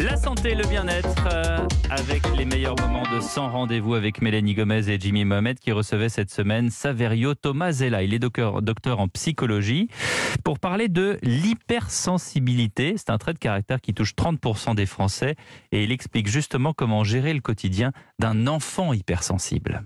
La santé, le bien-être, euh, avec les meilleurs moments de 100 rendez-vous avec Mélanie Gomez et Jimmy Mohamed qui recevaient cette semaine Saverio Tomasella. Il est docteur, docteur en psychologie pour parler de l'hypersensibilité. C'est un trait de caractère qui touche 30% des Français et il explique justement comment gérer le quotidien d'un enfant hypersensible.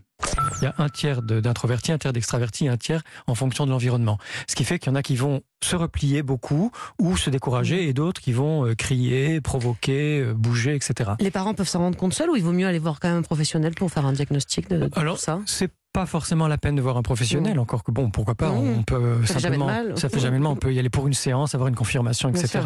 Il y a un tiers d'introvertis, un tiers d'extravertis, un tiers en fonction de l'environnement. Ce qui fait qu'il y en a qui vont se replier beaucoup ou se décourager et d'autres qui vont euh, crier, provoquer, euh, bouger, etc. Les parents peuvent s'en rendre compte seuls ou il vaut mieux aller voir quand même un professionnel pour faire un diagnostic de, de Alors, tout ça? c'est pas forcément la peine de voir un professionnel, Mmh. encore que bon, pourquoi pas, Mmh. on peut Ça fait jamais de simplement, mal. ça fait jamais de mal, on peut y aller pour une séance, avoir une confirmation, etc.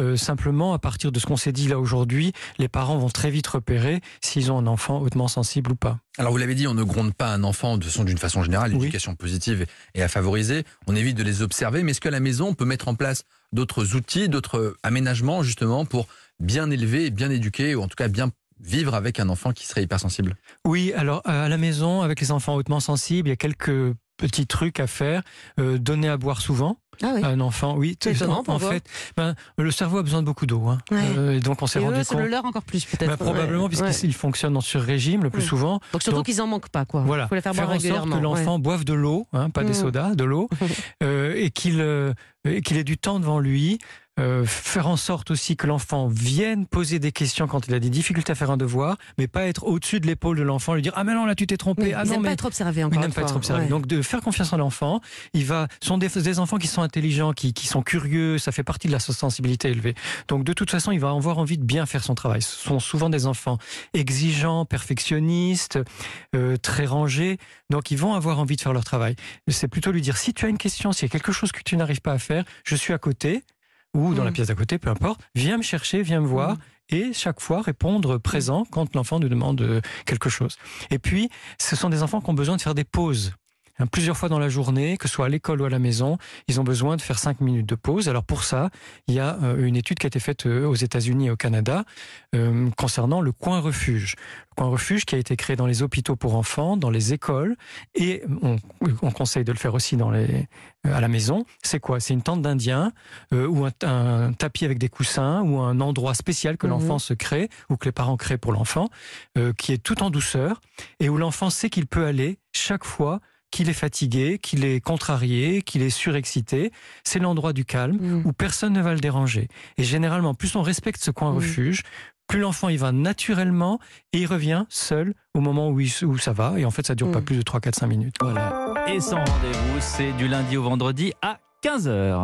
Euh, simplement, à partir de ce qu'on s'est dit là aujourd'hui, les parents vont très vite repérer s'ils ont un enfant hautement sensible ou pas. Alors vous l'avez dit, on ne gronde pas un enfant de façon d'une façon générale, Oui. l'éducation positive est à favoriser. On évite de les observer, mais est-ce qu'à la maison on peut mettre en place d'autres outils, d'autres aménagements justement pour bien élever, bien éduquer, ou en tout cas bien vivre avec un enfant qui serait hypersensible Oui, alors à la maison, avec les enfants hautement sensibles, il y a quelques petits trucs à faire. Euh, donner à boire souvent Ah oui. un enfant, oui. C'est étonnant, en, en fait, ben, le cerveau a besoin de beaucoup d'eau. Hein. Ouais. Euh, et donc on s'est rendu eux, compte. le leur encore plus peut-être. Ben, probablement, Ouais. puisqu'ils Ouais. fonctionnent en sur-régime le plus souvent. Donc surtout Donc, qu'ils en manquent pas quoi. Voilà, Faut les faire boire en sorte que l'enfant boive de l'eau, hein, pas des Mm. sodas, de l'eau, euh, et qu'il euh, et qu'il ait du temps devant lui. Euh, faire en sorte aussi que l'enfant vienne poser des questions quand il a des difficultés à faire un devoir, mais pas être au-dessus de l'épaule de l'enfant, lui dire ah mais non là tu t'es trompé, Oui, ah ils n'aiment pas être observés il encore. n'aime une pas être observé. Ouais. Donc de faire confiance en l'enfant, il va sont des, des enfants qui sont intelligents, qui, qui sont curieux, ça fait partie de la sensibilité élevée. Donc de toute façon, il va avoir envie de bien faire son travail. Ce sont souvent des enfants exigeants, perfectionnistes, euh, très rangés, donc ils vont avoir envie de faire leur travail. C'est plutôt lui dire si tu as une question, s'il y a quelque chose que tu n'arrives pas à faire, je suis à côté ou dans la Mm. pièce d'à côté, peu importe, viens me chercher, viens me voir. Mm. Et chaque fois répondre présent quand l'enfant nous demande euh, quelque chose. Et puis, ce sont des enfants qui ont besoin de faire des pauses. Hein, Plusieurs fois dans la journée, que ce soit à l'école ou à la maison, ils ont besoin de faire cinq minutes de pause. Alors pour ça, il y a euh, une étude qui a été faite euh, aux États-Unis et au Canada euh, concernant le coin refuge. Le coin refuge qui a été créé dans les hôpitaux pour enfants, dans les écoles, et on, on conseille de le faire aussi dans les, à la maison. C'est quoi? C'est une tente d'Indien euh, ou un, un tapis avec des coussins ou un endroit spécial que Mhm. l'enfant se crée ou que les parents créent pour l'enfant, euh, qui est tout en douceur et où l'enfant sait qu'il peut aller chaque fois qu'il est fatigué, qu'il est contrarié, qu'il est surexcité. C'est l'endroit du calme Mm. où personne ne va le déranger. Et généralement, plus on respecte ce coin Mm. refuge, plus l'enfant y va naturellement et il revient seul au moment où, il- où ça va. Et en fait, ça dure pas Mm. plus de 3, 4, 5 minutes. Voilà. Et sans rendez-vous, c'est du lundi au vendredi à 15h.